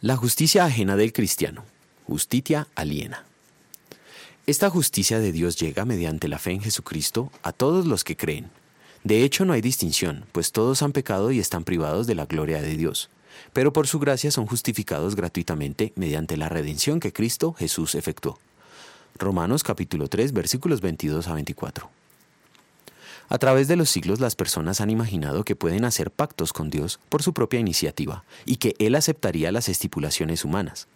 La justicia ajena del cristiano, justicia aliena. Esta justicia de Dios llega mediante la fe en Jesucristo a todos los que creen. De hecho, no hay distinción, pues todos han pecado y están privados de la gloria de Dios, pero por su gracia son justificados gratuitamente mediante la redención que Cristo Jesús efectuó. Romanos capítulo 3 versículos 22 a 24. A través de los siglos las personas han imaginado que pueden hacer pactos con Dios por su propia iniciativa y que Él aceptaría las estipulaciones humanas.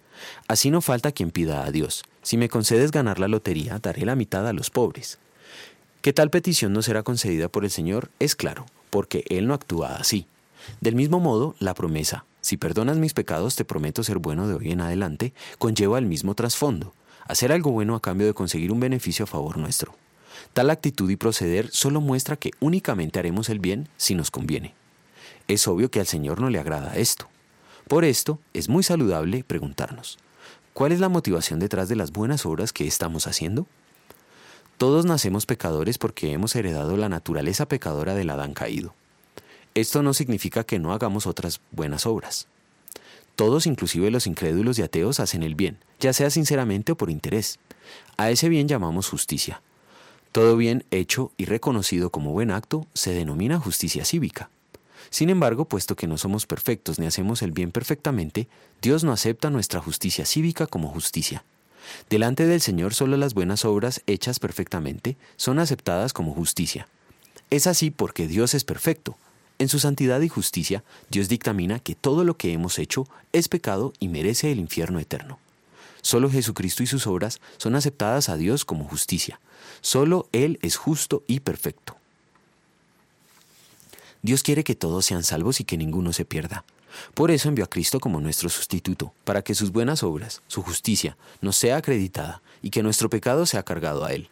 Así no falta quien pida a Dios, si me concedes ganar la lotería, daré la mitad a los pobres. Que tal petición no será concedida por el Señor es claro, porque Él no actúa así. Del mismo modo, la promesa, si perdonas mis pecados te prometo ser bueno de hoy en adelante, conlleva el mismo trasfondo, hacer algo bueno a cambio de conseguir un beneficio a favor nuestro. Tal actitud y proceder solo muestra que únicamente haremos el bien si nos conviene. Es obvio que al Señor no le agrada esto. Por esto es muy saludable preguntarnos, ¿cuál es la motivación detrás de las buenas obras que estamos haciendo? Todos nacemos pecadores porque hemos heredado la naturaleza pecadora del Adán caído. Esto no significa que no hagamos otras buenas obras. Todos, inclusive los incrédulos y ateos, hacen el bien, ya sea sinceramente o por interés. A ese bien llamamos justicia, todo bien hecho y reconocido como buen acto se denomina justicia cívica. Sin embargo, puesto que no somos perfectos ni hacemos el bien perfectamente, Dios no acepta nuestra justicia cívica como justicia. Delante del Señor solo las buenas obras hechas perfectamente son aceptadas como justicia. Es así porque Dios es perfecto. En su santidad y justicia, Dios dictamina que todo lo que hemos hecho es pecado y merece el infierno eterno. Solo Jesucristo y sus obras son aceptadas a Dios como justicia. Solo Él es justo y perfecto. Dios quiere que todos sean salvos y que ninguno se pierda. Por eso envió a Cristo como nuestro sustituto, para que sus buenas obras, su justicia, nos sea acreditada y que nuestro pecado sea cargado a Él.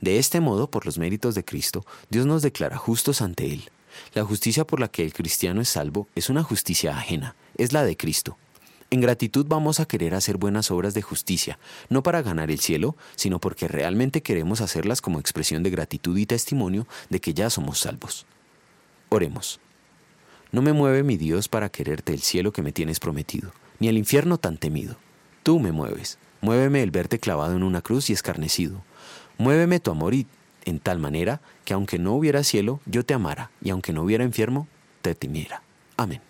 De este modo, por los méritos de Cristo, Dios nos declara justos ante Él. La justicia por la que el cristiano es salvo es una justicia ajena, es la de Cristo. En gratitud vamos a querer hacer buenas obras de justicia, no para ganar el cielo, sino porque realmente queremos hacerlas como expresión de gratitud y testimonio de que ya somos salvos. Oremos. No me mueve mi Dios para quererte el cielo que me tienes prometido, ni el infierno tan temido. Tú me mueves. Muéveme el verte clavado en una cruz y escarnecido. Muéveme tu amor y en tal manera que aunque no hubiera cielo, yo te amara, y aunque no hubiera infierno, te temiera. Amén.